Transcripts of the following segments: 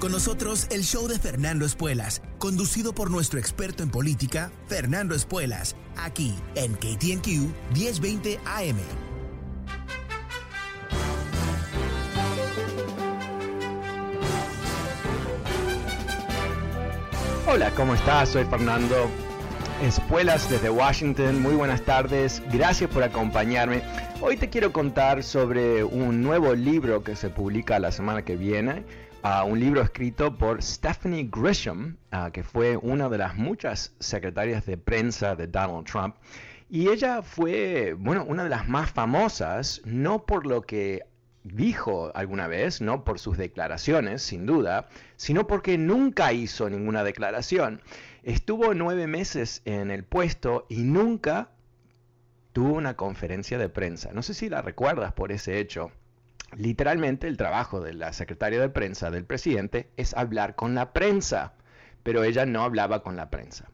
Con nosotros el show de Fernando Espuelas, conducido por nuestro experto en política, Fernando Espuelas, aquí en KTNQ 1020 AM. Hola, ¿cómo estás? Soy Fernando Espuelas desde Washington. Muy buenas tardes. Gracias por acompañarme. Hoy te quiero contar sobre un nuevo libro que se publica la semana que viene. Uh, un libro escrito por Stephanie Grisham, uh, que fue una de las muchas secretarias de prensa de Donald Trump. Y ella fue, bueno, una de las más famosas, no por lo que dijo alguna vez, no por sus declaraciones, sin duda, sino porque nunca hizo ninguna declaración. Estuvo nueve meses en el puesto y nunca tuvo una conferencia de prensa. No sé si la recuerdas por ese hecho. Literalmente el trabajo de la secretaria de prensa del presidente es hablar con la prensa, pero ella no hablaba con la prensa.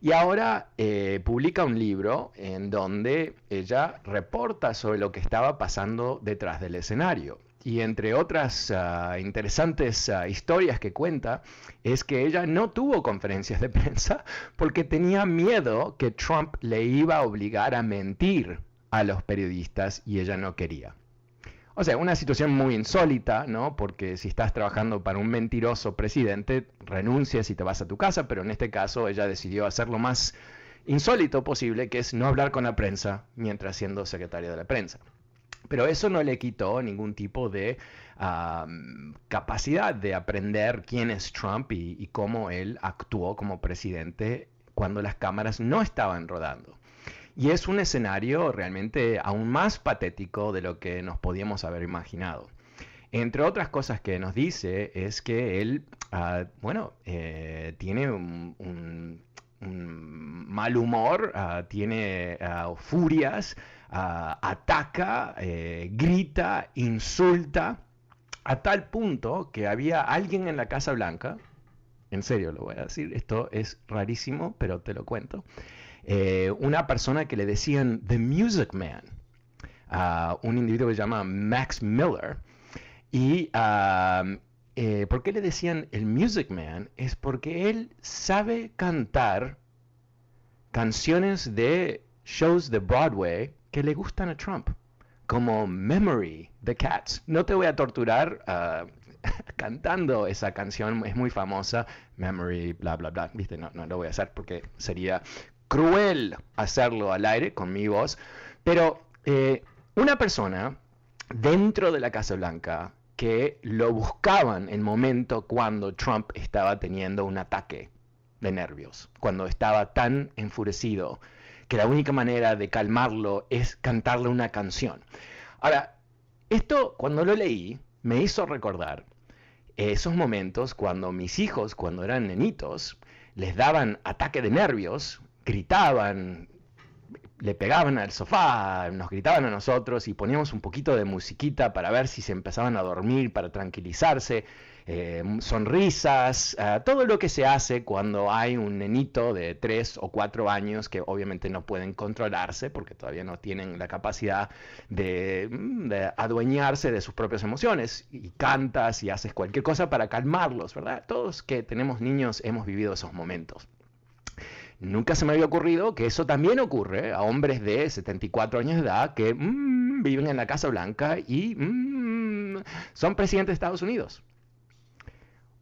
Y ahora eh, publica un libro en donde ella reporta sobre lo que estaba pasando detrás del escenario. Y entre otras ah, interesantes ah, historias que cuenta, es que ella no tuvo conferencias de prensa porque tenía miedo que Trump le iba a obligar a mentir a los periodistas y ella no quería. O sea, una situación muy insólita, ¿no? Porque si estás trabajando para un mentiroso presidente, renuncias y te vas a tu casa, pero en este caso ella decidió hacer lo más insólito posible, que es no hablar con la prensa mientras siendo secretaria de la prensa. Pero eso no le quitó ningún tipo de capacidad de aprender quién es Trump y, y cómo él actuó como presidente cuando las cámaras no estaban rodando. Y es un escenario realmente aún más patético de lo que nos podíamos haber imaginado. Entre otras cosas que nos dice es que él, ah, bueno, eh, tiene un, mal humor, ah, tiene ah, furias, ataca, eh, grita, insulta, a tal punto que había alguien en la Casa Blanca, en serio lo voy a decir, esto es rarísimo, pero te lo cuento, eh, una persona que le decían The Music Man, un individuo que se llama Max Miller. Y eh, ¿por qué le decían el Music Man? Es porque él sabe cantar canciones de shows de Broadway que le gustan a Trump, como Memory, The Cats. No te voy a torturar ah, cantando esa canción, es muy famosa, Memory, bla, bla, bla. Viste, no, no lo voy a hacer porque sería cruel hacerlo al aire con mi voz, pero eh, una persona dentro de la Casa Blanca que lo buscaban en momento cuando Trump estaba teniendo un ataque de nervios, cuando estaba tan enfurecido que la única manera de calmarlo es cantarle una canción. Ahora, esto cuando lo leí me hizo recordar esos momentos cuando mis hijos, cuando eran nenitos, les daban ataque de nervios gritaban, le pegaban al sofá, nos gritaban a nosotros y poníamos un poquito de musiquita para ver si se empezaban a dormir, para tranquilizarse, eh, sonrisas, eh, todo lo que se hace cuando hay un nenito de 3 o 4 años que obviamente no pueden controlarse porque todavía no tienen la capacidad de, mm, de adueñarse de sus propias emociones y cantas y haces cualquier cosa para calmarlos, ¿verdad? Todos que tenemos niños hemos vivido esos momentos. Nunca se me había ocurrido que eso también ocurre a hombres de 74 años de edad que mm, viven en la Casa Blanca y mm, son presidentes de Estados Unidos.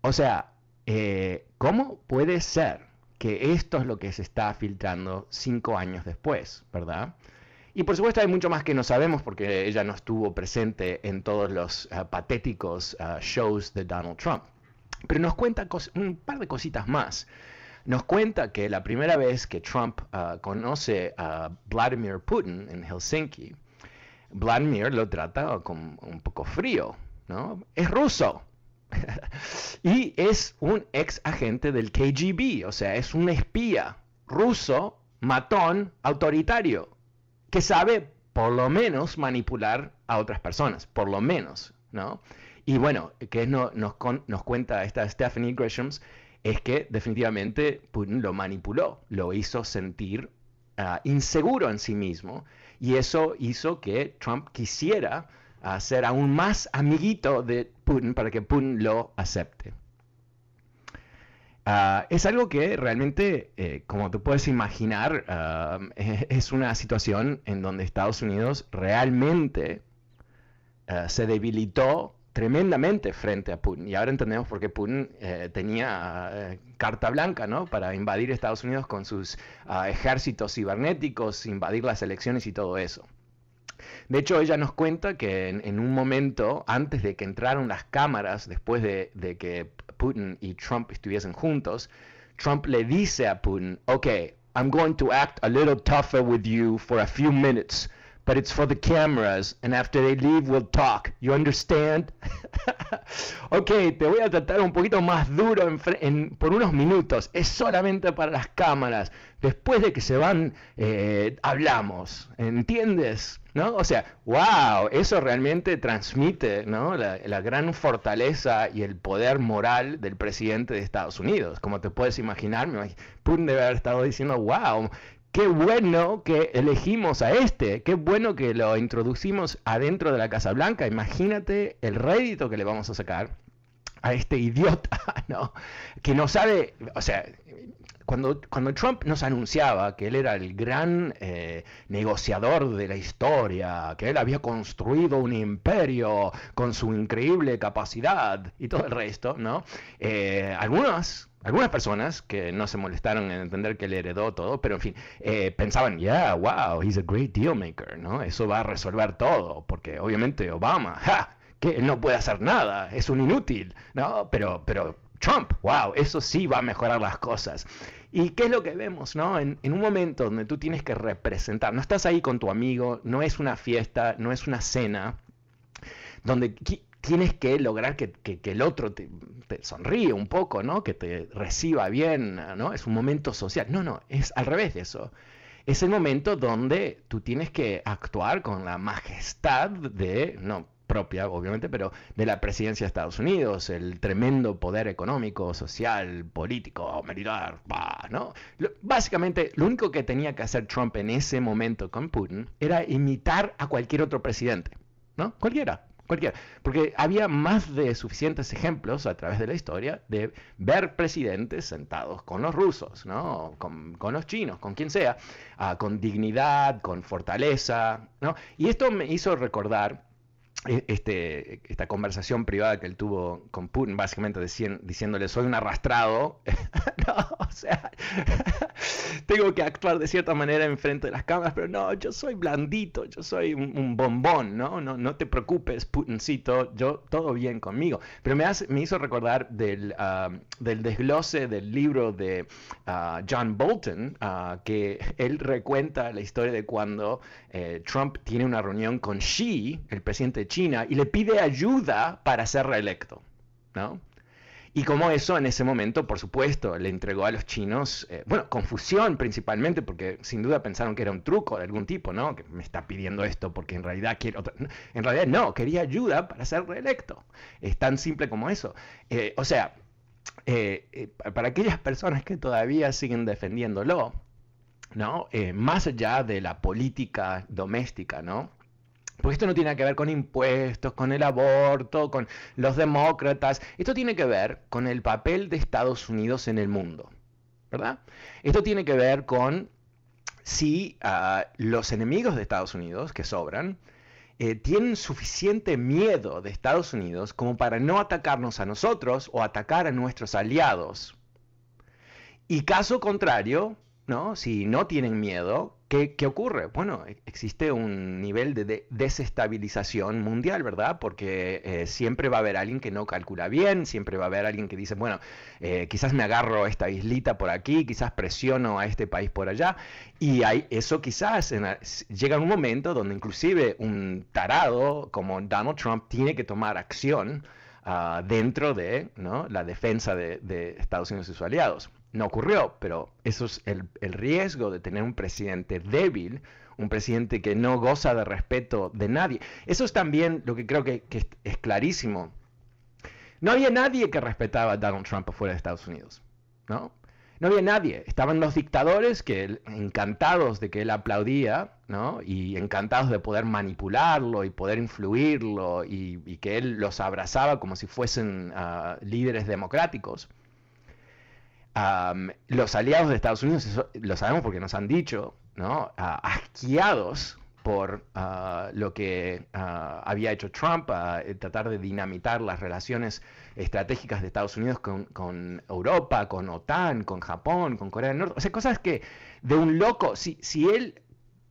O sea, eh, ¿cómo puede ser que esto es lo que se está filtrando cinco años después, verdad? Y por supuesto hay mucho más que no sabemos porque ella no estuvo presente en todos los ah, patéticos ah, shows de Donald Trump. Pero nos cuenta un par de cositas más. Nos cuenta que la primera vez que Trump ah, conoce a Vladimir Putin en Helsinki, Vladimir lo trata como un poco frío, ¿no? Es ruso. y es un ex agente del KGB, o sea, es un espía ruso, matón, autoritario, que sabe por lo menos manipular a otras personas, por lo menos, ¿no? Y bueno, que no, nos, nos cuenta esta Stephanie Gresham, es que definitivamente Putin lo manipuló, lo hizo sentir ah, inseguro en sí mismo y eso hizo que Trump quisiera uh, ser aún más amiguito de Putin para que Putin lo acepte. Ah, es algo que realmente, eh, como te puedes imaginar, es una situación en donde Estados Unidos realmente se debilitó tremendamente frente a Putin. Y ahora entendemos por qué Putin eh, tenía eh, carta blanca ¿no? para invadir Estados Unidos con sus ah, ejércitos cibernéticos, invadir las elecciones y todo eso. De hecho, ella nos cuenta que en, un momento, antes de que entraran las cámaras, después de, de, que Putin y Trump estuviesen juntos, Trump le dice a Putin, ok, I'm going to act a little tougher with you for a few minutes but it's for the cameras, and after they leave, we'll talk. You understand? ok, te voy a tratar un poquito más duro por unos minutos. Es solamente para las cámaras. Después de que se van, eh, hablamos. ¿Entiendes? ¿No? O sea, wow, eso realmente transmite ¿no? la, gran fortaleza y el poder moral del presidente de Estados Unidos. Como te puedes imaginar, Putin debe haber estado diciendo, wow, qué bueno que elegimos a este, qué bueno que lo introducimos adentro de la Casa Blanca. Imagínate el rédito que le vamos a sacar a este idiota, ¿no? Que no sabe, o sea, cuando, cuando Trump nos anunciaba que él era el gran eh, negociador de la historia, que él había construido un imperio con su increíble capacidad y todo el resto, ¿no? Eh, algunas algunas personas que no se molestaron en entender que le heredó todo, pero en fin, eh, pensaban, yeah, wow, he's a great deal maker, ¿no? Eso va a resolver todo, porque obviamente Obama, ja, que no puede hacer nada, es un inútil, ¿no? Pero, pero Trump, wow, eso sí va a mejorar las cosas. ¿Y qué es lo que vemos, no? En, en, un momento donde tú tienes que representar, no estás ahí con tu amigo, no es una fiesta, no es una cena, donde tienes que lograr que, el otro te, sonríe un poco, ¿no? Que te reciba bien, ¿no? Es un momento social. No, no, es al revés de eso. Es el momento donde tú tienes que actuar con la majestad de, no propia, obviamente, pero de la presidencia de Estados Unidos, el tremendo poder económico, social, político, militar, ¿no? Básicamente, lo único que tenía que hacer Trump en ese momento con Putin era imitar a cualquier otro presidente, ¿no? Cualquiera, porque había más de suficientes ejemplos a través de la historia de ver presidentes sentados con los rusos, con, los chinos, con quien sea, ah, con dignidad, con fortaleza. Y esto me hizo recordar este, esta conversación privada que él tuvo con Putin, básicamente diciéndole, soy un arrastrado, no, o sea, tengo que actuar de cierta manera en frente de las cámaras, pero no, yo soy blandito, yo soy un, bombón, ¿no? ¿no? No te preocupes, Putincito, yo, todo bien conmigo. Pero me, hace, me hizo recordar del, ah, del desglose del libro de ah, John Bolton, ah, que él recuenta la historia de cuando eh, Trump tiene una reunión con Xi, el presidente de China y le pide ayuda para ser reelecto, ¿no? Y como eso en ese momento, por supuesto, le entregó a los chinos, eh, bueno, confusión principalmente, porque sin duda pensaron que era un truco de algún tipo, ¿no? Que me está pidiendo esto porque en realidad quiero... En realidad no, quería ayuda para ser reelecto. Es tan simple como eso. Eh, o sea, eh, para aquellas personas que todavía siguen defendiéndolo, ¿no? más allá de la política doméstica, ¿no? Porque esto no tiene que ver con impuestos, con el aborto, con los demócratas. Esto tiene que ver con el papel de Estados Unidos en el mundo. ¿Verdad? Esto tiene que ver con si ah, los enemigos de Estados Unidos, que sobran, eh, tienen suficiente miedo de Estados Unidos como para no atacarnos a nosotros o atacar a nuestros aliados. Y caso contrario, ¿no? Si no tienen miedo, ¿qué, ocurre? Bueno, e, existe un nivel de, desestabilización mundial, ¿verdad? Porque eh, siempre va a haber alguien que no calcula bien, siempre va a haber alguien que dice, bueno, eh, quizás me agarro esta islita por aquí, quizás presiono a este país por allá, y hay, eso quizás llega un momento donde inclusive un tarado como Donald Trump tiene que tomar acción ah, dentro de la defensa de Estados Unidos y sus aliados no ocurrió, pero eso es el, riesgo de tener un presidente débil, un presidente que no goza de respeto de nadie. Eso es también lo que creo que, es, clarísimo. No había nadie que respetaba a Donald Trump afuera de Estados Unidos, ¿no? No había nadie. Estaban los dictadores que encantados de que él aplaudía, ¿no? Y encantados de poder manipularlo y poder influirlo y, que él los abrazaba como si fuesen ah, líderes democráticos los aliados de Estados Unidos, lo sabemos porque nos han dicho, ¿no? asquiados por ah, lo que ah, había hecho Trump, a tratar de dinamitar las relaciones estratégicas de Estados Unidos con, Europa, con OTAN, con Japón, con Corea del Norte. O sea, cosas que de un loco, si, si él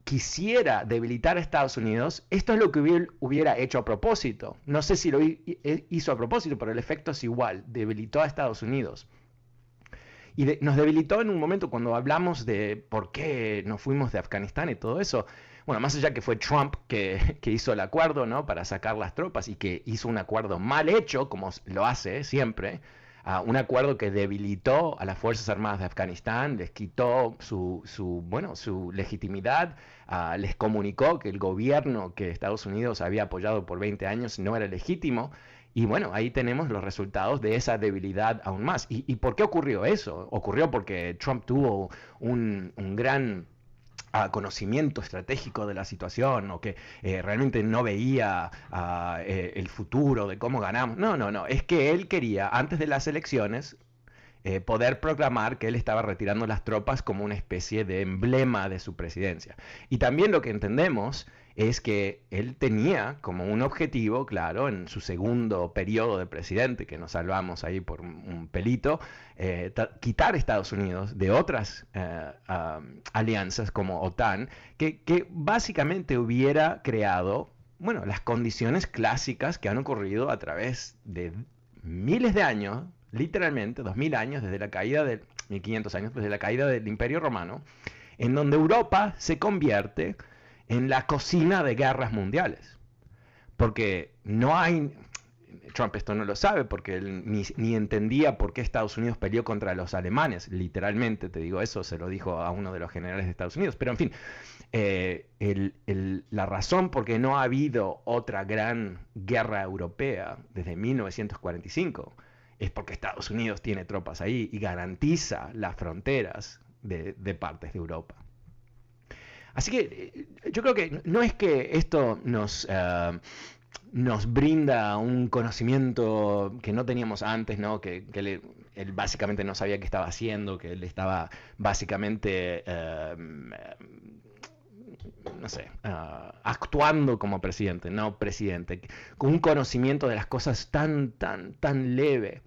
quisiera debilitar a Estados Unidos, esto es lo que hubiera, hubiera hecho a propósito. No sé si lo hizo a propósito, pero el efecto es igual, debilitó a Estados Unidos. Y nos debilitó en un momento cuando hablamos de por qué nos fuimos de Afganistán y todo eso. Bueno, más allá que fue Trump que, hizo el acuerdo, ¿no? Para sacar las tropas y que hizo un acuerdo mal hecho, como lo hace siempre, un acuerdo que debilitó a las Fuerzas Armadas de Afganistán, les quitó su, su bueno, su legitimidad, les comunicó que el gobierno que Estados Unidos había apoyado por 20 años no era legítimo. Y bueno, ahí tenemos los resultados de esa debilidad aún más. ¿Y, por qué ocurrió eso? Ocurrió porque Trump tuvo un, gran ah, conocimiento estratégico de la situación o que eh, realmente no veía ah, eh, el futuro de cómo ganamos. No, no, no. Es que él quería, antes de las elecciones, eh, poder proclamar que él estaba retirando las tropas como una especie de emblema de su presidencia. Y también lo que entendemos es que él tenía como un objetivo, claro, en su segundo periodo de presidente, que nos salvamos ahí por un pelito, eh, quitar Estados Unidos de otras eh, alianzas como OTAN, que, básicamente hubiera creado, bueno, las condiciones clásicas que han ocurrido a través de miles de años, literalmente, dos mil años desde la caída del, 1500 años desde la caída del Imperio Romano, en donde Europa se convierte en la cocina de guerras mundiales. Porque no hay, Trump esto no lo sabe porque él ni, entendía por qué Estados Unidos peleó contra los alemanes, literalmente te digo eso, se lo dijo a uno de los generales de Estados Unidos, pero en fin, eh, la razón por qué no ha habido otra gran guerra europea desde 1945 es porque Estados Unidos tiene tropas ahí y garantiza las fronteras de partes de Europa. Así que eh, yo creo que no es que esto nos, eh, nos brinda un conocimiento que no teníamos antes, ¿no? que, él básicamente no sabía qué estaba haciendo, que él estaba básicamente... Eh, no sé, actuando como presidente, no presidente, con un conocimiento de las cosas tan, tan, tan leve,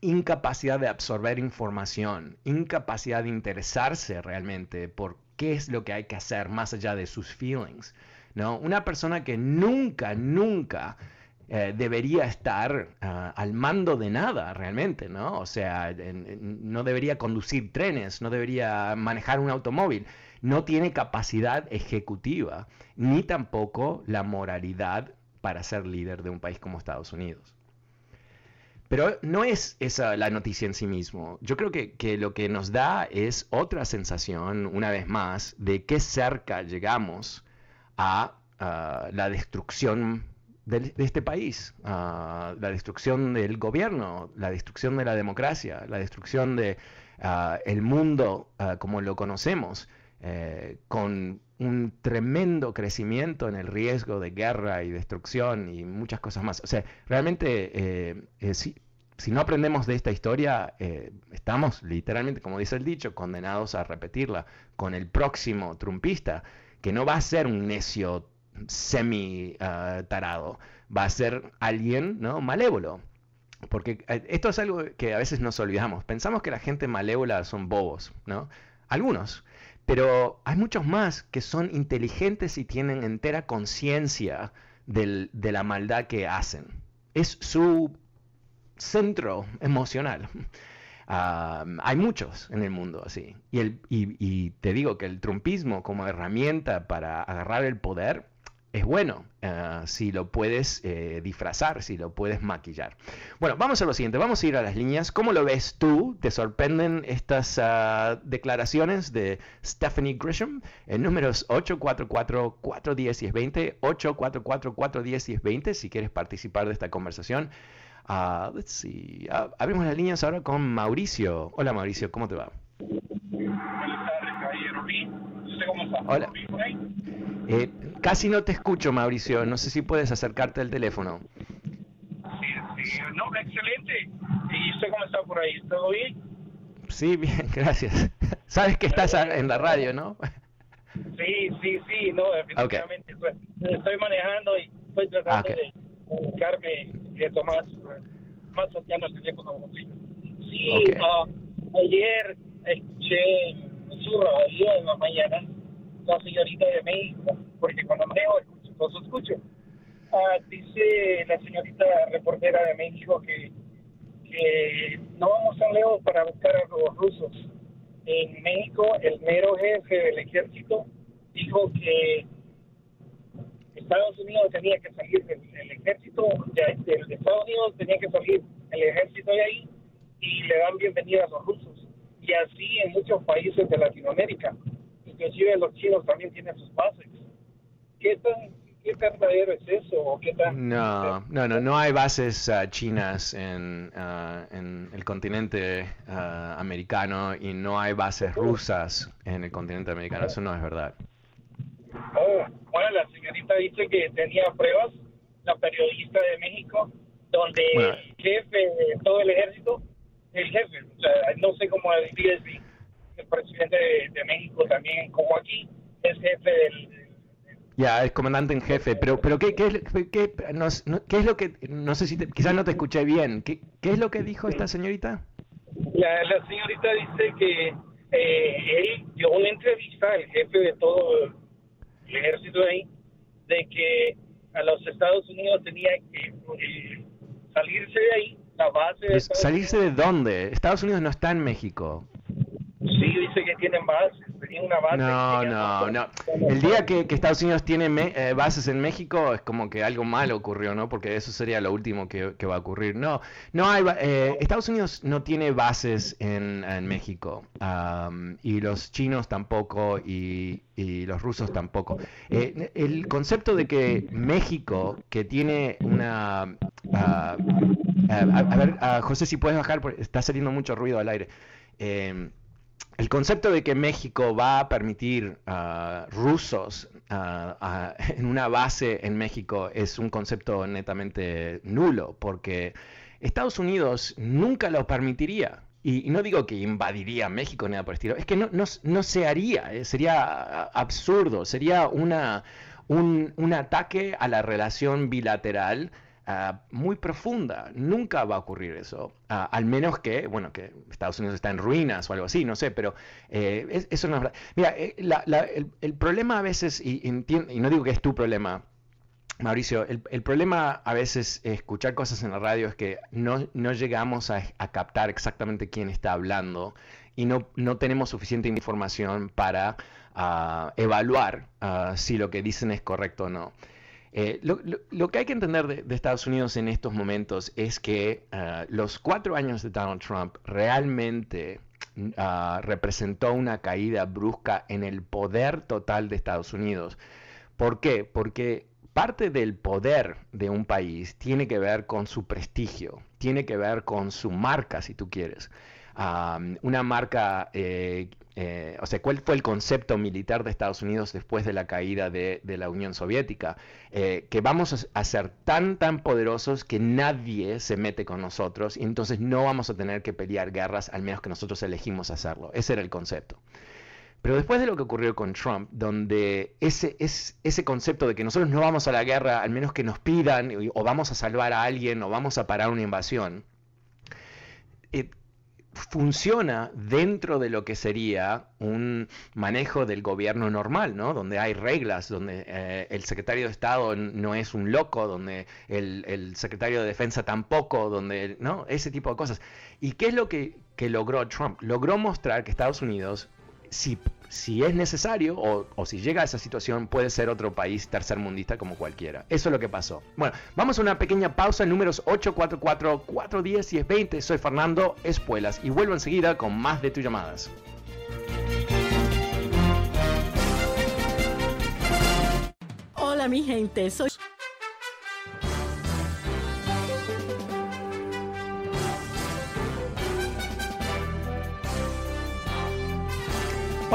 incapacidad de absorber información, incapacidad de interesarse realmente por qué es lo que hay que hacer más allá de sus feelings. ¿no? Una persona que nunca, nunca eh, debería estar ah, al mando de nada realmente, ¿no? O sea, no debería conducir trenes, no debería manejar un automóvil, no tiene capacidad ejecutiva, ni tampoco la moralidad para ser líder de un país como Estados Unidos. Pero no es esa la noticia en sí mismo. Yo creo que, lo que nos da es otra sensación, una vez más, de qué cerca llegamos a, la destrucción de, este país, a la destrucción del gobierno, la destrucción de la democracia, la destrucción del el mundo como lo conocemos, eh, con un tremendo crecimiento en el riesgo de guerra y destrucción y muchas cosas más. O sea, realmente, eh, eh, si, no aprendemos de esta historia, estamos literalmente, como dice el dicho, condenados a repetirla con el próximo trumpista, que no va a ser un necio semi tarado, va a ser alguien ¿no? malévolo. Porque esto es algo que a veces nos olvidamos. Pensamos que la gente malévola son bobos, ¿no? Algunos. Pero hay muchos más que son inteligentes y tienen entera conciencia de la maldad que hacen. Es su centro emocional. hay muchos en el mundo así. Y, el, y te digo que el trumpismo como herramienta para agarrar el poder es bueno eh, si lo puedes eh, disfrazar, si lo puedes maquillar. Bueno, vamos a lo siguiente, vamos a ir a las líneas. ¿Cómo lo ves tú? ¿Te sorprenden estas ah, declaraciones de Stephanie Grisham? En números 844-410-1020, 844-410-1020, si quieres participar de esta conversación. Uh, let's see. Ah, abrimos las líneas ahora con Mauricio. Hola Mauricio, ¿cómo te va? Hola. Eh, casi no te escucho, Mauricio. No sé si puedes acercarte al teléfono. Sí, sí. No, excelente. ¿Y usted cómo está por ahí? ¿Todo bien? Sí, bien, gracias. Sabes que estás en la radio, ¿no? Sí, sí, sí, no, definitivamente. Estoy manejando y estoy tratando ah, de buscarme esto más, más cercano al teléfono posible. Sí, uh, ayer escuché su radio en la mañana la señorita de México, porque cuando manejo escucho, escucho. Ah, dice la señorita reportera de México que, que no vamos tan lejos para buscar a los rusos. En México, el mero jefe del ejército dijo que Estados Unidos tenía que salir del, ejército, de, Estados Unidos tenía que salir el ejército de ahí y le dan bienvenida a los rusos. Y así en muchos países de Latinoamérica inclusive los chinos también tienen sus bases. ¿Qué tan, qué verdadero es eso? qué tan, no, no, no, no hay bases uh, chinas en, uh, en, el continente uh, americano y no hay bases rusas en el continente americano. Eso no es verdad. Oh, bueno, la señorita dice que tenía pruebas, la periodista de México, donde el jefe de todo el ejército, el jefe, o sea, no sé cómo decir el presidente de, México también, como aquí, es jefe del... Ya, es comandante en jefe, pero pero ¿qué, qué, qué, no, qué es lo que, no sé si quizás no te escuché bien, ¿qué, qué es lo que dijo esta señorita? La, la señorita dice que eh, él dio una entrevista al jefe de todo el ejército de ahí, de que a los Estados Unidos tenía que eh, salirse de ahí, la base de... ¿Salirse de dónde? Estados Unidos no está en México. Dice que tienen bases, una base. No, no, no. El día que, Estados Unidos tiene eh, bases en México es como que algo malo ocurrió, ¿no? Porque eso sería lo último que, va a ocurrir. No, no hay. Eh, Estados Unidos no tiene bases en, México y los chinos tampoco y, los rusos tampoco. Eh, el concepto de que México, que tiene una. Ah, a, ver, José, si puedes bajar, porque está saliendo mucho ruido al aire el concepto de que México va a permitir a rusos en una base en México es un concepto netamente nulo, porque Estados Unidos nunca lo permitiría. Y, no digo que invadiría México ni nada por el estilo, es que no, no, se haría, eh, sería absurdo, sería una, un, un ataque a la relación bilateral Ah, muy profunda. Nunca va a ocurrir eso, ah, al menos que, bueno, que Estados Unidos está en ruinas o algo así, no sé, pero eh, eso no es verdad. Mira, eh, el, problema a veces, y, y, no digo que es tu problema, Mauricio, el, problema a veces escuchar cosas en la radio es que no, no llegamos a, captar exactamente quién está hablando y no, no tenemos suficiente información para ah, evaluar si lo que dicen es correcto o no. Eh, lo, que hay que entender de, Estados Unidos en estos momentos es que ah, los cuatro años de Donald Trump realmente ah, representó una caída brusca en el poder total de Estados Unidos. ¿Por qué? Porque parte del poder de un país tiene que ver con su prestigio, tiene que ver con su marca, si tú quieres. Una marca eh, eh, o sea, ¿cuál fue el concepto militar de Estados Unidos después de la caída de, la Unión Soviética? Eh, que vamos a, ser tan, tan poderosos que nadie se mete con nosotros y entonces no vamos a tener que pelear guerras al menos que nosotros elegimos hacerlo. Ese era el concepto. Pero después de lo que ocurrió con Trump, donde ese, es, ese concepto de que nosotros no vamos a la guerra, al menos que nos pidan, o vamos a salvar a alguien, o vamos a parar una invasión, funciona dentro de lo que sería un manejo del gobierno normal, ¿no? Donde hay reglas, donde eh, el secretario de Estado no es un loco, donde el, secretario de Defensa tampoco, donde, ¿no? Ese tipo de cosas. ¿Y qué es lo que, que logró Trump? Logró mostrar que Estados Unidos si, si es necesario o, o, si llega a esa situación, puede ser otro país tercermundista como cualquiera. Eso es lo que pasó. Bueno, vamos a una pequeña pausa. Números 844 410 y es 20. Soy Fernando Espuelas y vuelvo enseguida con más de tus llamadas. Hola mi gente, soy...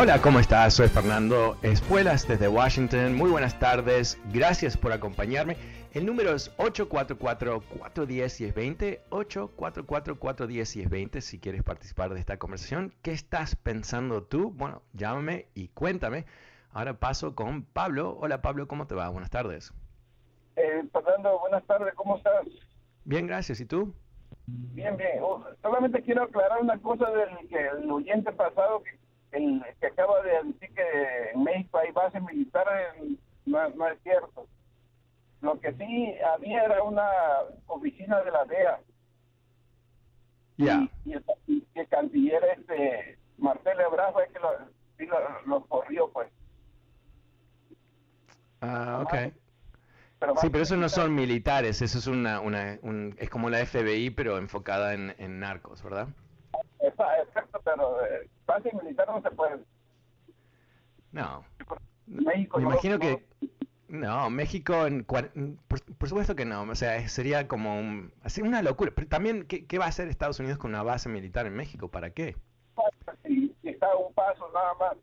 Hola, ¿cómo estás? Soy Fernando Espuelas desde Washington. Muy buenas tardes. Gracias por acompañarme. El número es 844-410-1020. 844-410-1020 si quieres participar de esta conversación. ¿Qué estás pensando tú? Bueno, llámame y cuéntame. Ahora paso con Pablo. Hola Pablo, ¿cómo te va? Buenas tardes. Eh, Fernando, buenas tardes. ¿Cómo estás? Bien, gracias. ¿Y tú? Bien, bien. Oh, solamente quiero aclarar una cosa del que el oyente pasado que el que acaba de decir que en México hay bases militares no, no, es cierto. Lo que sí había era una oficina de la DEA. Ya. Y, el, canciller este Marcelo Ebrard fue que lo, lo, corrió, pues. Ah, ok. sí, pero eso no son militares, eso es una, una un, es como la FBI, pero enfocada en, en narcos, ¿verdad? Pero eh, base militar no se puede. No. México Me imagino que... No, México, en, por, supuesto que no, o sea, sería como un, así una locura. Pero también, ¿qué, ¿qué, va a hacer Estados Unidos con una base militar en México? ¿Para qué? Si, está un paso nada más.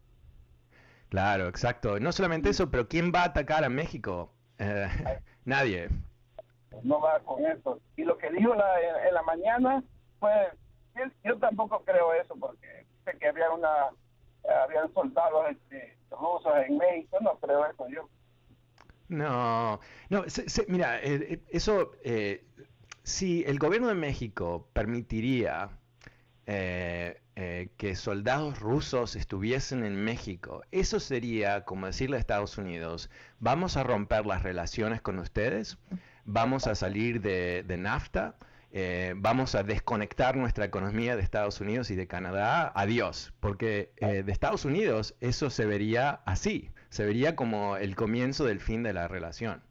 Claro, exacto. No solamente eso, pero ¿quién va a atacar a México? Eh, nadie. No va con eso. Y lo que dijo la, en, la mañana fue yo tampoco creo eso porque sé que había una habían soldados este, rusos en México no creo eso yo. No no mira eh, eh, eso eh, si el gobierno de México permitiría que soldados rusos estuviesen en México, eso sería como decirle a Estados Unidos, vamos a romper las relaciones con ustedes, vamos a salir de, de NAFTA, eh, vamos a desconectar nuestra economía de Estados Unidos y de Canadá, adiós, porque eh, de Estados Unidos eso se vería así, se vería como el comienzo del fin de la relación.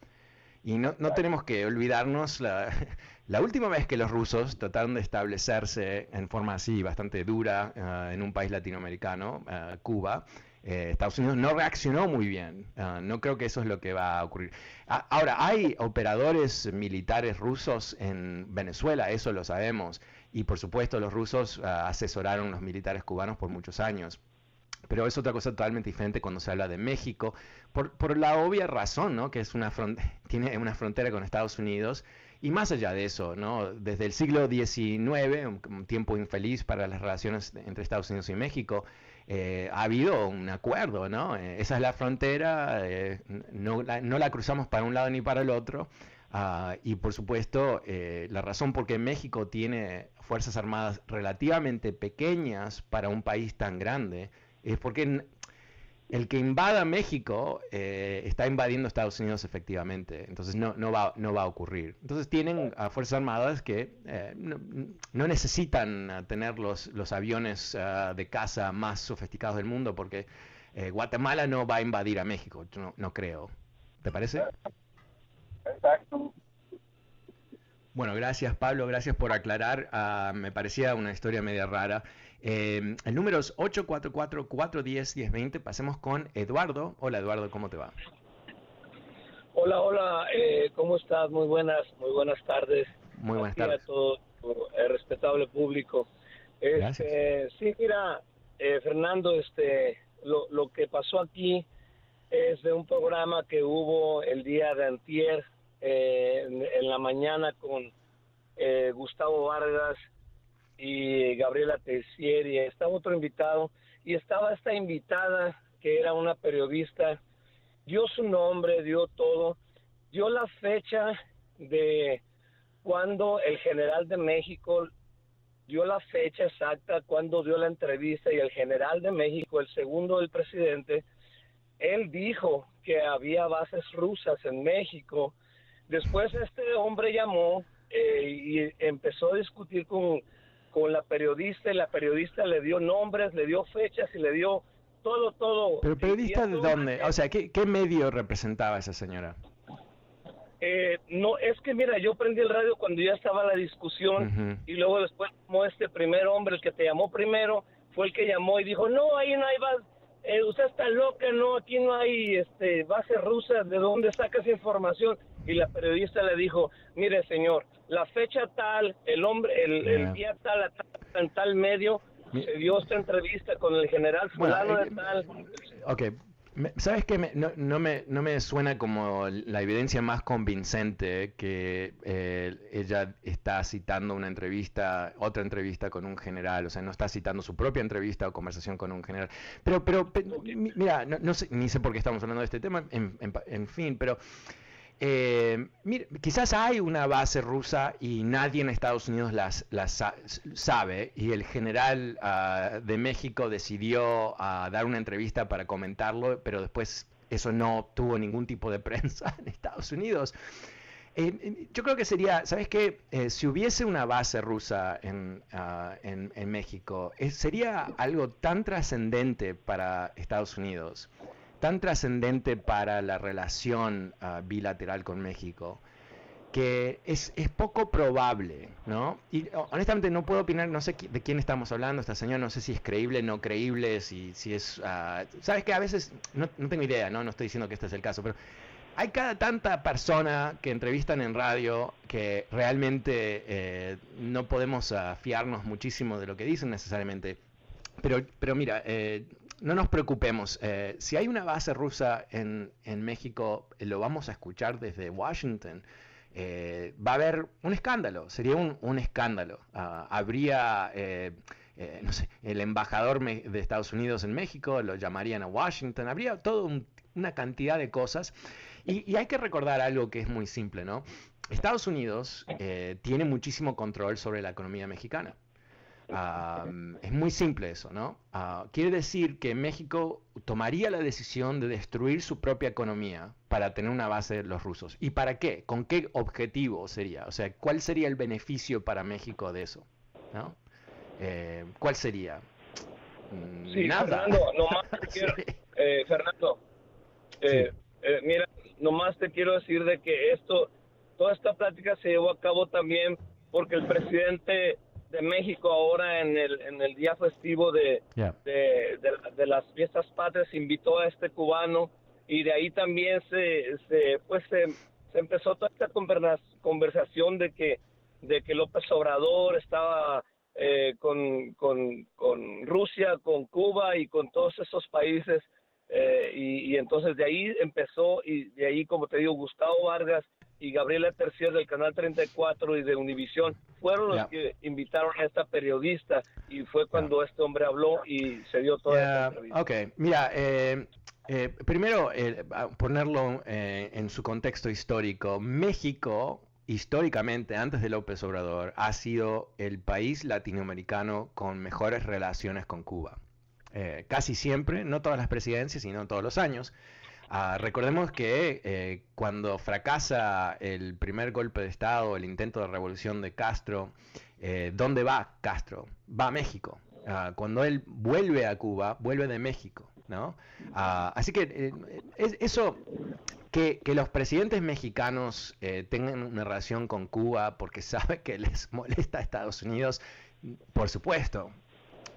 Y no, no tenemos que olvidarnos, la, la, última vez que los rusos trataron de establecerse en forma así, bastante dura, uh, en un país latinoamericano, uh, Cuba, eh, Estados Unidos no reaccionó muy bien. Ah, no creo que eso es lo que va a ocurrir. Ah, ahora, hay operadores militares rusos en Venezuela, eso lo sabemos. Y por supuesto los rusos ah, asesoraron a los militares cubanos por muchos años. Pero es otra cosa totalmente diferente cuando se habla de México, por, la obvia razón, ¿no? que es una tiene una frontera con Estados Unidos. Y más allá de eso, ¿no? desde el siglo XIX, un tiempo infeliz para las relaciones entre Estados Unidos y México, eh, ha habido un acuerdo, ¿no? Eh, esa es la frontera, eh, no, la, cruzamos para un lado ni para el otro. Ah, y por supuesto, la razón por qué México tiene fuerzas armadas relativamente pequeñas para un país tan grande es porque el que invada México eh, está invadiendo Estados Unidos efectivamente, entonces no, no, va, no va a ocurrir. Entonces tienen a Fuerzas Armadas que eh, no, necesitan tener los, los aviones ah, de caza más sofisticados del mundo porque eh, Guatemala no va a invadir a México, no, no creo. ¿Te parece? Exacto. Bueno, gracias Pablo, gracias por aclarar. Ah, me parecía una historia media rara. Eh, el número es 844-410-1020. Pasemos con Eduardo. Hola Eduardo, ¿cómo te va? Hola, hola, eh, ¿cómo estás? Muy buenas, muy buenas tardes. Muy buenas tardes. A todo el respetable público. Este, sí, mira, eh, Fernando, este, lo, lo que pasó aquí es de un programa que hubo el día de antier en, en, la mañana con Gustavo Vargas y Gabriela Tessier está otro invitado y estaba esta invitada que era una periodista, dio su nombre, dio todo, dio la fecha de cuando el general de México dio la fecha exacta cuando dio la entrevista y el general de México, el segundo del presidente, él dijo que había bases rusas en México. Después este hombre llamó eh, y empezó a discutir con, con la periodista y la periodista le dio nombres, le dio fechas y le dio todo, todo. ¿Pero periodista de dónde? O sea, ¿qué, ¿qué medio representaba esa señora? Eh, no, es que mira, yo prendí el radio cuando ya estaba la discusión y luego después como este primer hombre, el que te llamó primero, fue el que llamó y dijo, no, ahí no hay base, eh, usted está loca, no, aquí no hay este, base rusa, ¿de dónde sacas información? Y la periodista le dijo, mire señor, la fecha tal, el hombre, el, día tal, en tal medio, se dio esta entrevista con el general fulano de eh, tal. Ok, ¿Sabes qué? no, no, me, no me suena como la evidencia más convincente que eh, ella está citando una entrevista, otra entrevista con un general, o sea, no está citando su propia entrevista o conversación con un general. Pero, pero, mira, no, sé, ni sé por qué estamos hablando de este tema, en fin, pero eh, quizás hay una base rusa y nadie en Estados Unidos las, sabe y el general ah, de México decidió ah, dar una entrevista para comentarlo, pero después eso no tuvo ningún tipo de prensa en Estados Unidos. Eh, yo creo que sería, ¿sabes qué? Eh, si hubiese una base rusa en, ah, en México, sería algo tan trascendente para Estados Unidos tan trascendente para la relación ah, bilateral con México que es, poco probable, ¿no? Y honestamente no puedo opinar, no sé de quién estamos hablando, esta señora, no sé si es creíble, no creíble, si, si es... Uh, Sabes que a veces, no, tengo idea, ¿no? No estoy diciendo que este es el caso, pero hay cada tanta persona que entrevistan en radio que realmente eh, no podemos uh, fiarnos muchísimo de lo que dicen necesariamente. Pero, pero mira, eh, no nos preocupemos. Eh, si hay una base rusa en, México, eh, lo vamos a escuchar desde Washington. Eh, va a haber un escándalo, sería un, escándalo. Ah, habría, no sé, el embajador de Estados Unidos en México, lo llamarían a Washington, habría toda una cantidad de cosas. Y, y, hay que recordar algo que es muy simple, ¿no? Estados Unidos tiene muchísimo control sobre la economía mexicana es muy simple eso, ¿no? Ah, quiere decir que México tomaría la decisión de destruir su propia economía para tener una base de los rusos. ¿Y para qué? ¿Con qué objetivo sería? O sea, ¿cuál sería el beneficio para México de eso? ¿No? Eh, ¿Cuál sería? Mm, sí, Nada. Fernando, nomás te quiero, eh, Fernando, eh, mira, nomás te quiero decir de que esto, toda esta plática se llevó a cabo también porque el presidente de México ahora en el, en el día festivo de, de, las fiestas patrias invitó a este cubano y de ahí también se, se pues se, empezó toda esta conversación de que de que López Obrador estaba eh, con, con, con, Rusia, con Cuba y con todos esos países eh, y, y, entonces de ahí empezó y de ahí como te digo Gustavo Vargas y Gabriela Tercier del Canal 34 y de Univisión fueron los que invitaron a esta periodista y fue cuando este hombre habló y se dio toda esta entrevista. Ok, mira, eh, eh, primero eh, ponerlo en su contexto histórico. México, históricamente, antes de López Obrador, ha sido el país latinoamericano con mejores relaciones con Cuba. casi siempre, no todas las presidencias, sino todos los años. Ah, recordemos que eh, cuando fracasa el primer golpe de Estado, el intento de revolución de Castro, eh, ¿dónde va Castro? Va a México. Ah, cuando él vuelve a Cuba, vuelve de México. ¿no? Ah, así que eh, eso, que, los presidentes mexicanos tengan una relación con Cuba porque sabe que les molesta a Estados Unidos, por supuesto,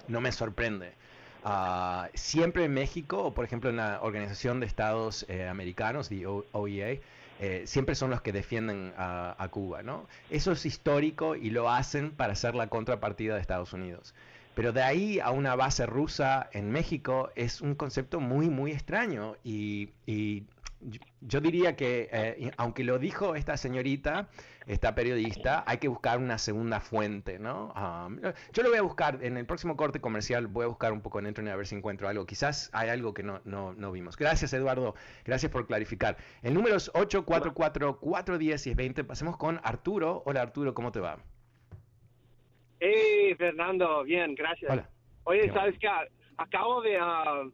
no me sorprende. Ah, siempre en México, o por ejemplo en la Organización de Estados eh, Americanos, de OEA, eh, siempre son los que defienden a, Cuba, ¿no? Eso es histórico y lo hacen para ser la contrapartida de Estados Unidos. Pero de ahí a una base rusa en México es un concepto muy, muy extraño y, yo diría que, eh, aunque lo dijo esta señorita, esta periodista, hay que buscar una segunda fuente, ¿no? Um, yo lo voy a buscar, en el próximo corte comercial voy a buscar un poco en internet a ver si encuentro algo. Quizás hay algo que no, no, no vimos. Gracias, Eduardo. Gracias por clarificar. El número es 844-410-1020. Pasemos con Arturo. Hola, Arturo, ¿cómo te va? Hey, Fernando. Bien, gracias. Hola. Oye, ¿sabes qué? Acabo de... Uh,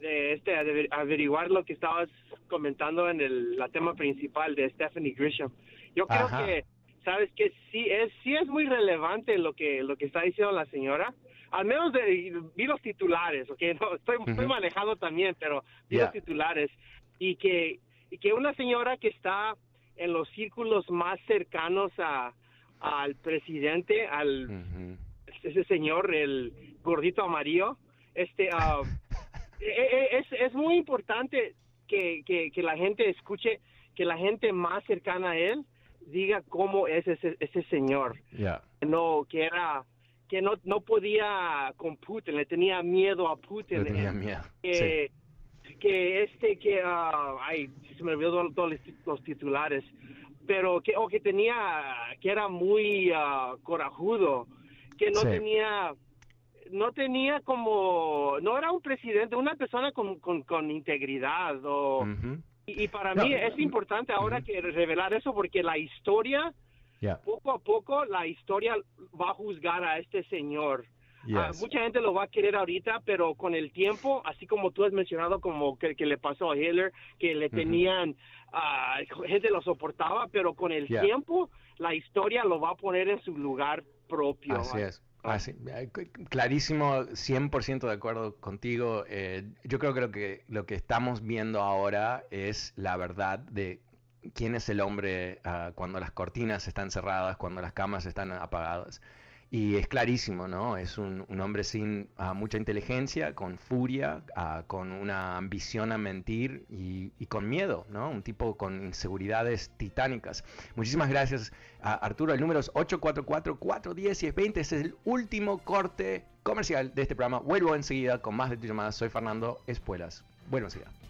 de este averiguar lo que estabas comentando en el la tema principal de Stephanie Grisham. Yo creo que sabes que sí es sí es muy relevante lo que lo que está diciendo la señora. Al menos de, vi los titulares, ¿ok? No, estoy, estoy manejando también, pero vi los titulares. Y que, y que una señora que está en los círculos más cercanos a, al presidente, al ese señor, el gordito amarillo, este, uh, es, es muy importante que, que, la gente escuche, que la gente más cercana a él diga cómo es ese, ese señor. No, que era que no, no podía con Putin, le tenía miedo a Putin. Le tenía miedo. Que, que este, que, uh, ay, se me olvidó todos los titulares, pero que, o que tenía, que era muy uh, corajudo, que no tenía no tenía como, no era un presidente, una persona con, con, integridad. O, y, para mí es importante ahora que revelar eso porque la historia, poco a poco, la historia va a juzgar a este señor. Ah, mucha gente lo va a querer ahorita, pero con el tiempo, así como tú has mencionado, como que, le pasó a Hitler, que le tenían, uh, gente lo soportaba, pero con el tiempo, la historia lo va a poner en su lugar propio. Así es. Ah, sí. Clarísimo, 100% de acuerdo contigo. Eh, yo creo que lo, que lo que estamos viendo ahora es la verdad de quién es el hombre ah, cuando las cortinas están cerradas, cuando las camas están apagadas. Y es clarísimo, ¿no? Es un, hombre sin ah, mucha inteligencia, con furia, ah, con una ambición a mentir y, con miedo, ¿no? Un tipo con inseguridades titánicas. Muchísimas gracias, Arturo. El número es 844-410-1020. Este es el último corte comercial de este programa. Vuelvo enseguida con más de tu llamada. Soy Fernando Espuelas. Buenos días.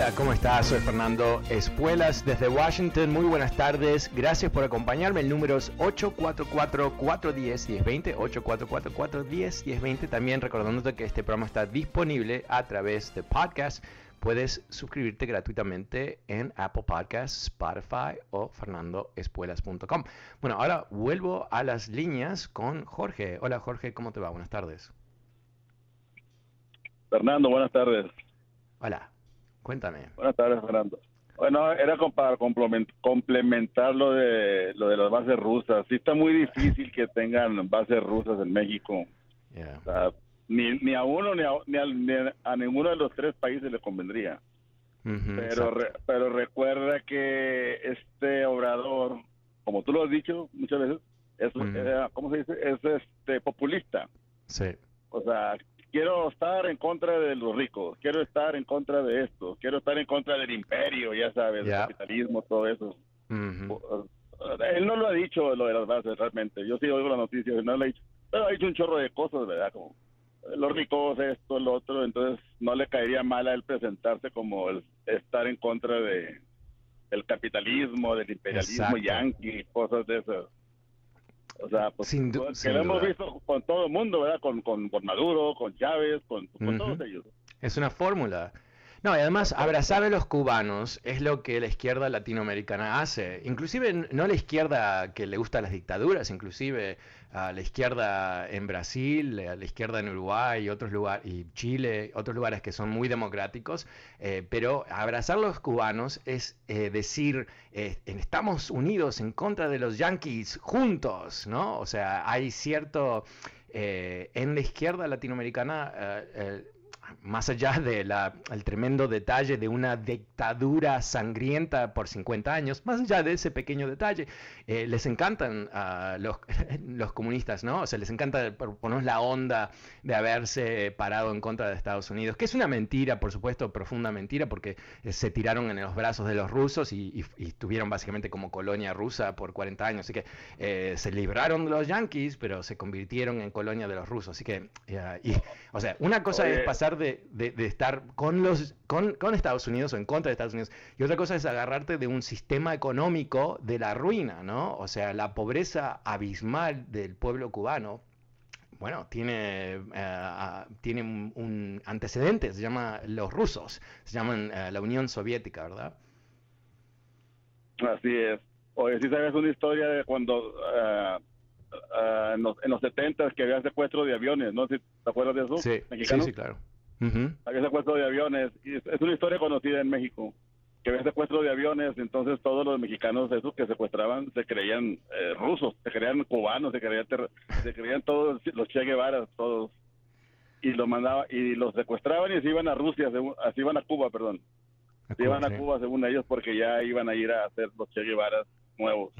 Hola, ¿cómo estás? Soy Fernando Espuelas desde Washington. Muy buenas tardes. Gracias por acompañarme. El número es 844-410-1020. 844-410-1020. También recordándote que este programa está disponible a través de podcast. Puedes suscribirte gratuitamente en Apple Podcasts, Spotify o fernandoespuelas.com. Bueno, ahora vuelvo a las líneas con Jorge. Hola Jorge, ¿cómo te va? Buenas tardes. Fernando, buenas tardes. Hola. Cuéntame. Buenas tardes, Fernando. Bueno, era para complementar lo de, lo de las bases rusas. Sí está muy difícil que tengan bases rusas en México. ni, ni a uno ni a, ni, a, ninguno de los tres países le convendría. pero, pero recuerda que este obrador, como tú lo has dicho muchas veces, es, ¿cómo se dice? Es este populista. Sí. O sea, quiero estar en contra de los ricos, quiero estar en contra de esto, quiero estar en contra del imperio, ya sabes, el capitalismo, todo eso. Él no lo ha dicho lo de las bases realmente, yo sí oigo las noticias, no lo ha dicho, pero ha dicho un chorro de cosas, ¿verdad? Como los ricos, esto, lo otro, entonces no le caería mal a él presentarse como el estar en contra de el capitalismo, del imperialismo yanqui, cosas de esas. O sea, pues, que lo hemos visto con todo el mundo, ¿verdad? Con, con, Maduro, con Chávez, con, todos ellos. Es una fórmula. No, y además abrazar a los cubanos es lo que la izquierda latinoamericana hace. Inclusive no la izquierda que le gusta las dictaduras, inclusive a la izquierda en Brasil, a la izquierda en Uruguay otros lugares, y Chile, otros lugares que son muy democráticos, eh, pero abrazar a los cubanos es eh, decir, eh, estamos unidos en contra de los yanquis juntos, ¿no? O sea, hay cierto, en la izquierda latinoamericana, más allá del tremendo detalle de una dictadura sangrienta por 50 años, más allá de ese pequeño detalle, eh, les encantan a los, los, comunistas, ¿no? O sea, les encanta poner la onda de haberse parado en contra de Estados Unidos, que es una mentira, por supuesto, profunda mentira, porque eh, se tiraron en los brazos de los rusos y, estuvieron básicamente como colonia rusa por 40 años, así que eh, se libraron de los yanquis, pero se convirtieron en colonia de los rusos, así que, y, o sea, una cosa es pasar de, estar con, los, con, Estados Unidos o en contra de Estados Unidos. Y otra cosa es agarrarte de un sistema económico de la ruina, ¿no? O sea, la pobreza abismal del pueblo cubano. Bueno, tiene, eh, tiene un, antecedente, se llama los rusos, se llaman eh, la Unión Soviética, ¿verdad? Así es. Oye, si sabes una historia de cuando Ah, en, los, en los 70 que había secuestro de aviones, ¿no? ¿Te acuerdas de eso? Sí, sí, claro. Había secuestro de aviones. Y es, una historia conocida en México, que había secuestro de aviones, entonces todos los mexicanos esos que secuestraban se creían eh, rusos, se creían cubanos, se creían, se creían todos los Che Guevara, todos. Y los mandaba y los secuestraban y se iban a Rusia, así iban a Cuba, perdón. se iban a Cuba según ellos porque ya iban a ir a hacer los Che Guevara nuevos.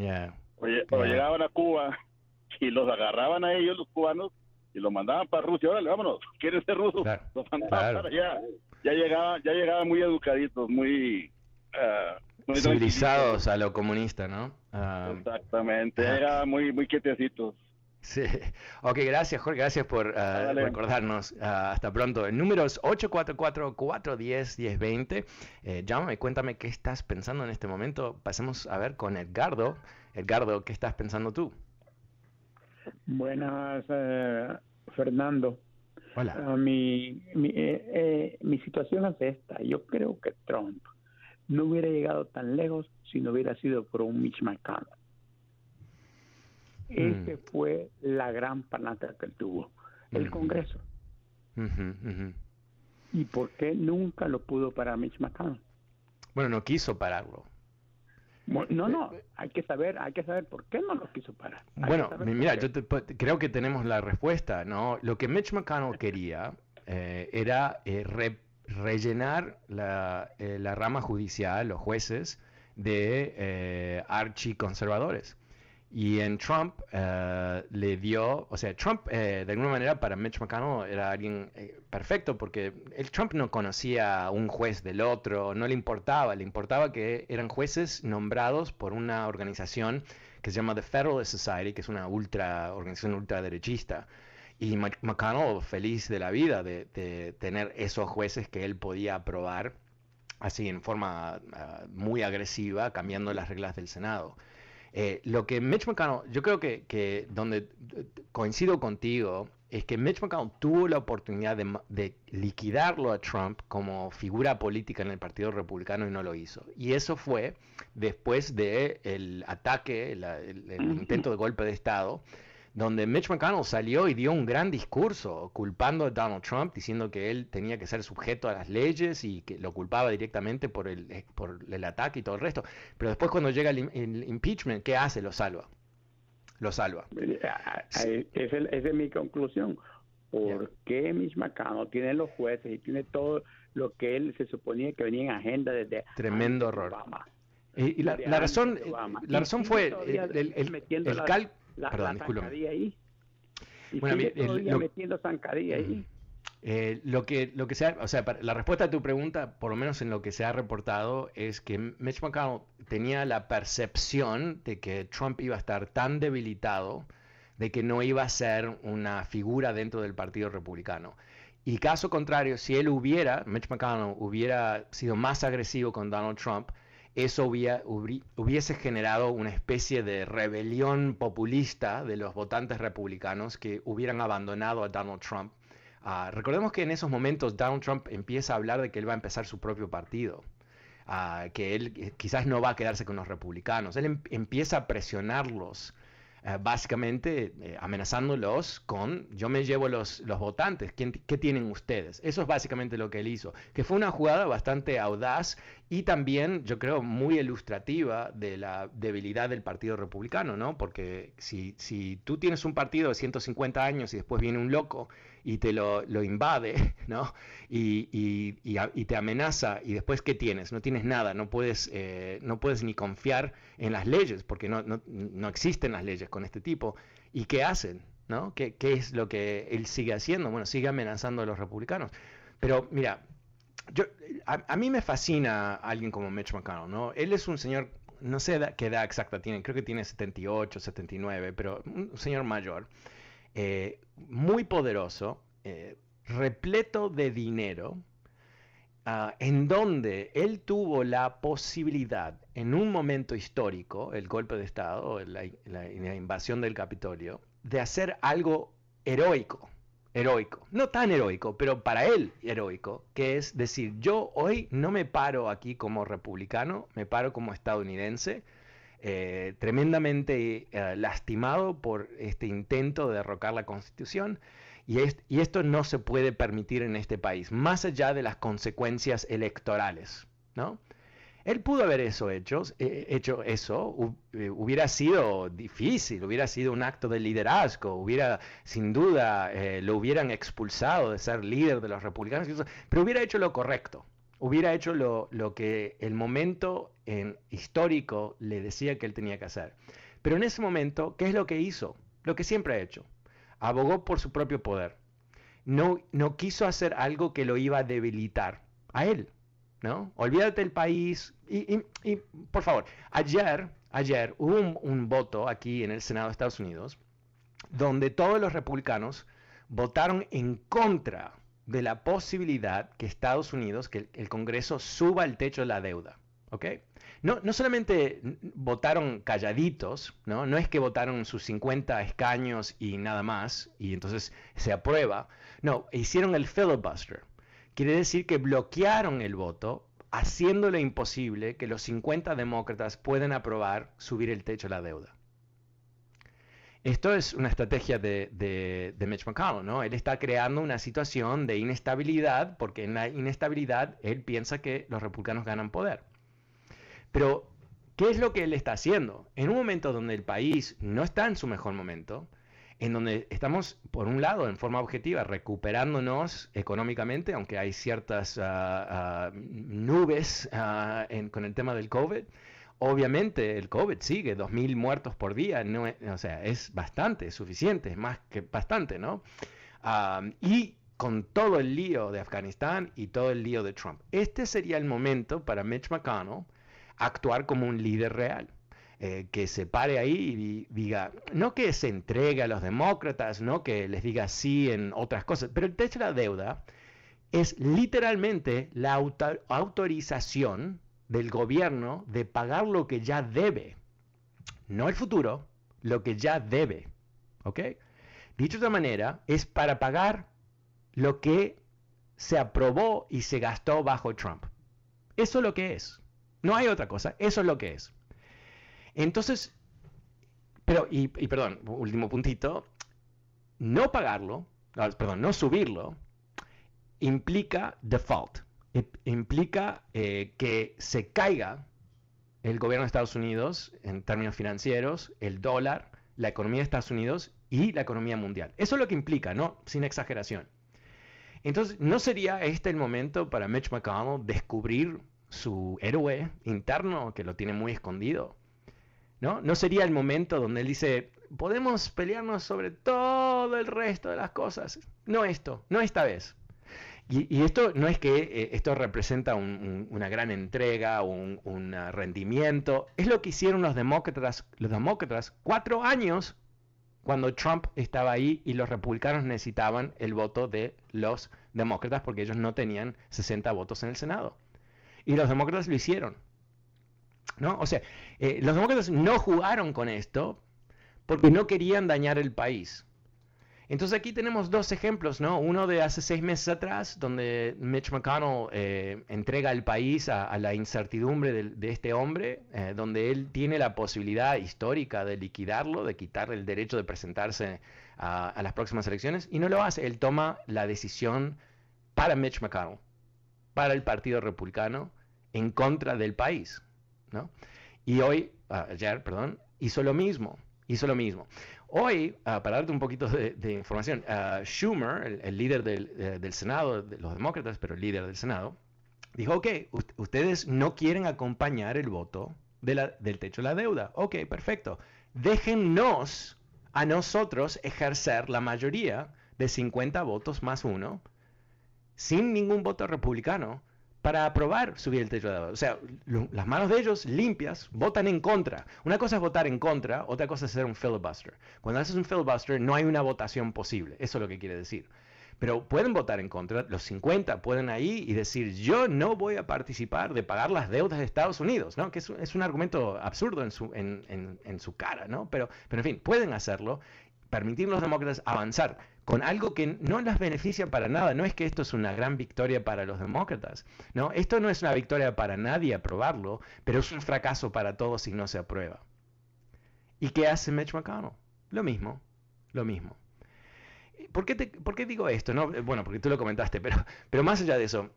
O, llegaban a Cuba y los agarraban a ellos, los cubanos, y los mandaban para Rusia. Órale, vámonos, ¿quieres ser ruso? Los mandaban para allá. Ya llegaban, ya llegaban muy educaditos, muy... Uh, Civilizados a lo comunista, ¿no? Uh, Exactamente, llegaban muy, muy quietecitos. Sí. Ok, gracias Jorge, gracias por uh, recordarnos. hasta pronto. El número es 844-410-1020. Eh, llámame, cuéntame qué estás pensando en este momento. Pasemos a ver con Edgardo. Edgardo, ¿qué estás pensando tú? Buenas, eh, Fernando. Hola. Ah, mi, mi, eh, eh, mi situación es esta. Yo creo que Trump no hubiera llegado tan lejos si no hubiera sido por un Mitch McConnell. Ese mm. fue la gran palanca que tuvo, el Congreso. ¿Y por qué nunca lo pudo parar Mitch McConnell? Bueno, no quiso pararlo. No, no, hay que saber, hay que saber por qué no lo quiso parar. bueno, mira, yo creo que tenemos la respuesta, ¿no? Lo que Mitch McConnell quería eh, era eh, rellenar la, eh, la, rama judicial, los jueces, de archiconservadores. Y en Trump eh, le dio, o sea, Trump eh, de alguna manera para Mitch McConnell era alguien eh, perfecto porque el Trump no conocía a un juez del otro, no le importaba, le importaba que eran jueces nombrados por una organización que se llama The Federalist Society, que es una ultra organización ultraderechista. Y McConnell feliz de la vida de, tener esos jueces que él podía aprobar así en forma ah, muy agresiva, cambiando las reglas del Senado. Eh, lo que Mitch McConnell, yo creo que, donde coincido contigo, es que Mitch McConnell tuvo la oportunidad de, liquidarlo a Trump como figura política en el Partido Republicano y no lo hizo. Y eso fue después del ataque, el intento de golpe de Estado donde Mitch McConnell salió y dio un gran discurso culpando a Donald Trump, diciendo que él tenía que ser sujeto a las leyes y que lo culpaba directamente por el, eh, por el ataque y todo el resto. Pero después cuando llega el, impeachment, ¿qué hace? Lo salva. Lo salva. Eh, eh, esa es, mi conclusión. ¿Por qué Mitch McConnell tiene los jueces y tiene todo lo que él se suponía que venía en agenda desde tremendo horror y, la, razón la razón fue el, el, el, cal la, Perdón, zancadilla ahí. Y bueno, sigue lo, metiendo zancadilla ahí. Eh, lo que lo que sea, o sea, la respuesta a tu pregunta, por lo menos en lo que se ha reportado, es que Mitch McConnell tenía la percepción de que Trump iba a estar tan debilitado de que no iba a ser una figura dentro del Partido Republicano. Y caso contrario, si él hubiera, Mitch McConnell hubiera sido más agresivo con Donald Trump, eso hubiese generado una especie de rebelión populista de los votantes republicanos que hubieran abandonado a Donald Trump. Ah, recordemos que en esos momentos Donald Trump empieza a hablar de que él va a empezar su propio partido, ah, que él eh, quizás no va a quedarse con los republicanos. Él em, empieza a presionarlos eh, básicamente eh, amenazándolos con yo me llevo los, los votantes, ¿Qué, ¿qué, tienen ustedes? Eso es básicamente lo que él hizo, que fue una jugada bastante audaz y también yo creo muy ilustrativa de la debilidad del Partido Republicano, ¿no? Porque si, si tú tienes un partido de 150 años y después viene un loco y te lo, invade, ¿no? Y, te amenaza, y después, ¿qué tienes? No tienes nada, no puedes, eh, no puedes ni confiar en las leyes, porque no, no, existen las leyes con este tipo. ¿Y qué hacen? ¿no? ¿Qué, es lo que él sigue haciendo? Bueno, sigue amenazando a los republicanos. Pero mira, yo, a, mí me fascina alguien como Mitch McConnell, ¿no? Él es un señor, no sé qué edad exacta tiene, creo que tiene 78, 79, pero un señor mayor. Eh, muy poderoso, eh, repleto de dinero, ah, en donde él tuvo la posibilidad, en un momento histórico, el golpe de Estado, la, la invasión del Capitolio, de hacer algo heroico, heroico, no tan heroico, pero para él heroico, que es decir, yo hoy no me paro aquí como republicano, me paro como estadounidense, eh, tremendamente eh, lastimado por este intento de derrocar la constitución. Y, y, esto no se puede permitir en este país, más allá de las consecuencias electorales, ¿no? Él pudo haber eso hecho, eh, hecho eso, hubiera sido difícil, hubiera sido un acto de liderazgo, hubiera, sin duda, lo hubieran expulsado de ser líder de los republicanos, pero hubiera hecho lo correcto, hubiera hecho lo, que el momento en, histórico le decía que él tenía que hacer. Pero en ese momento, ¿qué es lo que hizo? Lo que siempre ha hecho. Abogó por su propio poder. No, no quiso hacer algo que lo iba a debilitar a él. ¿No? Olvídate del país. Y, por favor, ayer, ayer hubo un, voto aquí en el Senado de Estados Unidos donde todos los republicanos votaron en contra de la posibilidad que Estados Unidos, que el, Congreso suba el techo de la deuda. ¿ok? No, no solamente votaron calladitos, ¿no? no es que votaron sus 50 escaños y nada más, y entonces se aprueba. No, hicieron el filibuster. Quiere decir que bloquearon el voto, haciéndole imposible que los 50 demócratas puedan aprobar subir el techo de la deuda. Esto es una estrategia de, Mitch McConnell, ¿no? Él está creando una situación de inestabilidad porque en la inestabilidad él piensa que los republicanos ganan poder. Pero, ¿qué es lo que él está haciendo? En un momento donde el país no está en su mejor momento, en donde estamos, por un lado, en forma objetiva, recuperándonos económicamente, aunque hay ciertas ah, ah, nubes ah, con el tema del COVID, Obviamente el COVID sigue, 2.000 muertos por día, no o sea, es bastante, es suficiente, es más que bastante, ¿no? y con todo el lío de Afganistán y todo el lío de Trump. Este sería el momento para Mitch McConnell actuar como un líder real. Eh, que se pare ahí y diga, no que se entregue a los demócratas, no que les diga sí en otras cosas, pero el techo de la deuda es literalmente la autorización del gobierno de pagar lo que ya debe. No el futuro, lo que ya debe. ¿Ok? Dicho de otra manera, es para pagar lo que se aprobó y se gastó bajo Trump. Eso es lo que es. No hay otra cosa. Eso es lo que es. Entonces, pero, y, perdón, último puntito, no pagarlo, perdón, no subirlo, implica default implica eh, que se caiga el gobierno de Estados Unidos en términos financieros, el dólar, la economía de Estados Unidos y la economía mundial. Eso es lo que implica, ¿no? Sin exageración. Entonces, ¿no sería este el momento para Mitch McConnell descubrir su héroe interno que lo tiene muy escondido? ¿No? ¿No sería el momento donde él dice, podemos pelearnos sobre todo el resto de las cosas? No esto, no esta vez. Y, esto no es que eh, esto representa una gran entrega, un, un, rendimiento, es lo que hicieron los demócratas, los demócratas cuatro años cuando Trump estaba ahí y los republicanos necesitaban el voto de los demócratas porque ellos no tenían 60 votos en el Senado. Y los demócratas lo hicieron. ¿No? O sea, eh, los demócratas no jugaron con esto porque no querían dañar el país. Entonces aquí tenemos dos ejemplos, ¿no? Uno de hace seis meses atrás, donde Mitch McConnell eh, entrega al país a, la incertidumbre de, este hombre, eh, donde él tiene la posibilidad histórica de liquidarlo, de quitarle el derecho de presentarse a, las próximas elecciones, y no lo hace. Él toma la decisión para Mitch McConnell, para el Partido Republicano, en contra del país, ¿no? Y hoy, ah, ayer, perdón, hizo lo mismo, hizo lo mismo. Hoy, ah, para darte un poquito de, información, ah, Schumer, el, líder del, Senado, de los demócratas, pero el líder del Senado, dijo, ok, ustedes no quieren acompañar el voto del techo de la deuda. Ok, perfecto. Déjennos a nosotros ejercer la mayoría de 50 votos más uno, sin ningún voto republicano, para aprobar subir el techo de deuda. O sea, las manos de ellos limpias votan en contra. Una cosa es votar en contra, otra cosa es hacer un filibuster. Cuando haces un filibuster no hay una votación posible. Eso es lo que quiere decir. Pero pueden votar en contra, los 50 pueden ahí y decir, yo no voy a participar de pagar las deudas de Estados Unidos, ¿no? Que es, un argumento absurdo en su, en, su cara, ¿no? Pero, pero en fin, pueden hacerlo, permitir a los demócratas avanzar con algo que no las beneficia para nada. No es que esto es una gran victoria para los demócratas, ¿no? Esto no es una victoria para nadie aprobarlo, pero es un fracaso para todos si no se aprueba. ¿Y qué hace Mitch McConnell? Lo mismo, lo mismo. ¿Por qué, digo esto? No? Bueno, porque tú lo comentaste, pero, pero más allá de eso,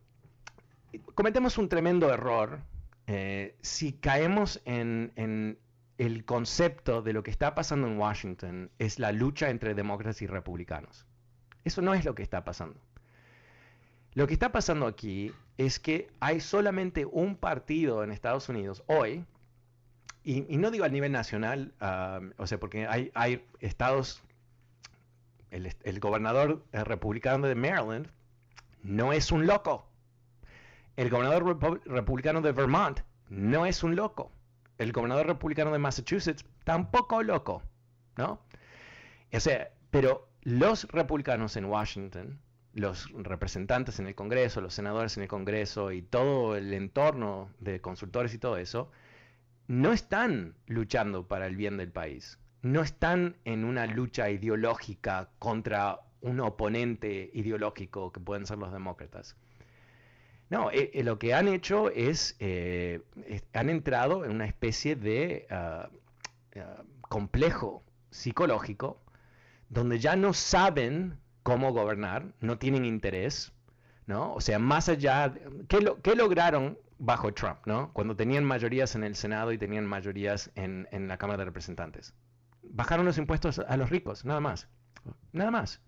cometemos un tremendo error eh, si caemos en, el concepto de lo que está pasando en Washington es la lucha entre demócratas y republicanos. Eso no es lo que está pasando. Lo que está pasando aquí es que hay solamente un partido en Estados Unidos hoy, y, no digo a nivel nacional, ah, o sea, porque hay, hay estados el, gobernador eh, republicano de Maryland no es un loco. El gobernador republicano de Vermont no es un loco. El gobernador republicano de Massachusetts tampoco loco, ¿no? Pero los republicanos en Washington, los representantes en el Congreso, los senadores en el Congreso y todo el entorno de consultores y todo eso, no están luchando para el bien del país no están en una lucha ideológica contra un oponente ideológico que pueden ser los demócratas. No, eh, eh, lo que han hecho es, eh, han entrado en una especie de ah, complejo psicológico donde ya no saben cómo gobernar, no tienen interés, ¿no? O sea, más allá, ¿qué, lo, qué lograron bajo Trump, ¿no? Cuando tenían mayorías en el Senado y tenían mayorías en la Cámara de Representantes bajaron los impuestos a los ricos, nada más. Nada más.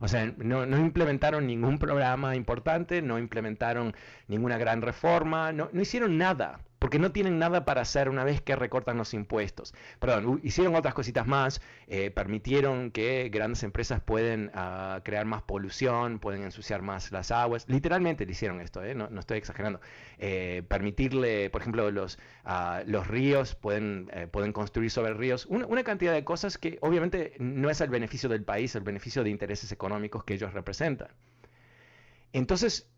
O sea, no, implementaron ningún programa importante, no implementaron ninguna gran reforma, no, no hicieron nada porque no tienen nada para hacer una vez que recortan los impuestos. Perdón, hicieron otras cositas más, eh, permitieron que grandes empresas pueden ah, crear más polución, pueden ensuciar más las aguas. Literalmente le hicieron esto, eh, no, estoy exagerando. Eh, permitirle, por ejemplo, los, ah, ríos pueden, pueden construir sobre ríos. Una, una cantidad de cosas que obviamente no es el beneficio del país, el beneficio de intereses económicos que ellos representan. Entonces,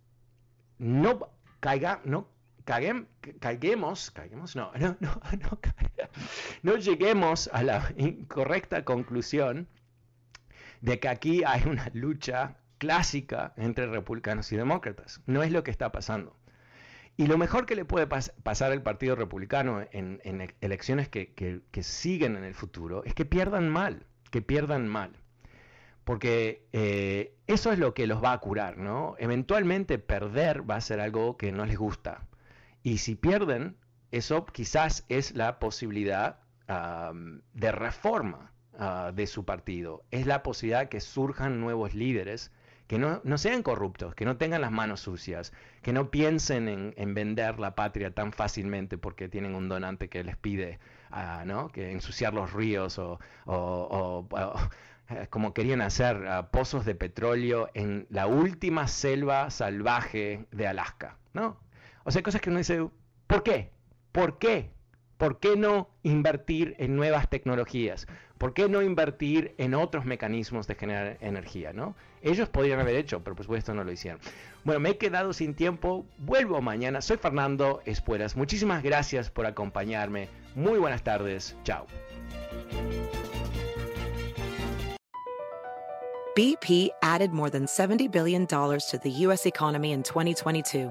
no caiga, no caiguemos, no, no, no, no, no lleguemos a la incorrecta conclusión de que aquí hay una lucha clásica entre republicanos y demócratas. No es lo que está pasando. Y lo mejor que le puede pasar al Partido Republicano en, elecciones que, siguen en el futuro es que pierdan mal, que pierdan mal. Porque eh, eso es lo que los va a curar, ¿no? Eventualmente perder va a ser algo que no les gusta. Y si pierden, eso quizás es la posibilidad de reforma ah, de su partido. Es la posibilidad que surjan nuevos líderes que no, sean corruptos, que no tengan las manos sucias, que no piensen en, vender la patria tan fácilmente porque tienen un donante que les pide uh, ¿no? que ensuciar los ríos o, como querían hacer ah, pozos de petróleo en la última selva salvaje de Alaska. ¿no? O sea, cosas que uno dice, ¿por qué? ¿Por qué? ¿Por qué no invertir en nuevas tecnologías? ¿Por qué no invertir en otros mecanismos de generar energía? ¿no? Ellos podrían haber hecho, pero por supuesto no lo hicieron. Bueno, me he quedado sin tiempo. Vuelvo mañana. Soy Fernando Espuelas. Muchísimas gracias por acompañarme. Muy buenas tardes. Chao. BP added more than $70 billion to the U.S. economy in 2022